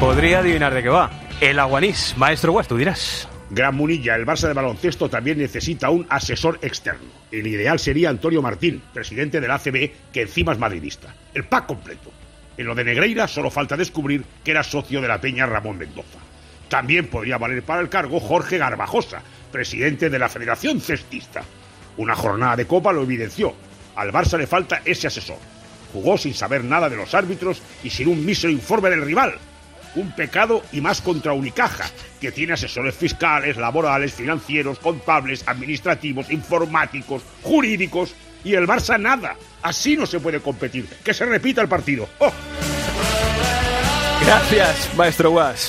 podría adivinar de qué va. El aguanís, maestro tú dirás. Gran Munilla, el Barça de baloncesto también necesita un asesor externo. El ideal sería Antonio Martín, presidente del ACB, que encima es madridista. El pack completo. En lo de Negreira solo falta descubrir que era socio de la Peña Ramón Mendoza. También podría valer para el cargo Jorge Garbajosa, presidente de la Federación Cestista. Una jornada de Copa lo evidenció. Al Barça le falta ese asesor. Jugó sin saber nada de los árbitros y sin un mísero informe del rival. Un pecado y más contra Unicaja, que tiene asesores fiscales, laborales, financieros, contables, administrativos, informáticos, jurídicos. Y el Barça nada. Así no se puede competir. Que se repita el partido. ¡Oh! Gracias, maestro Guas.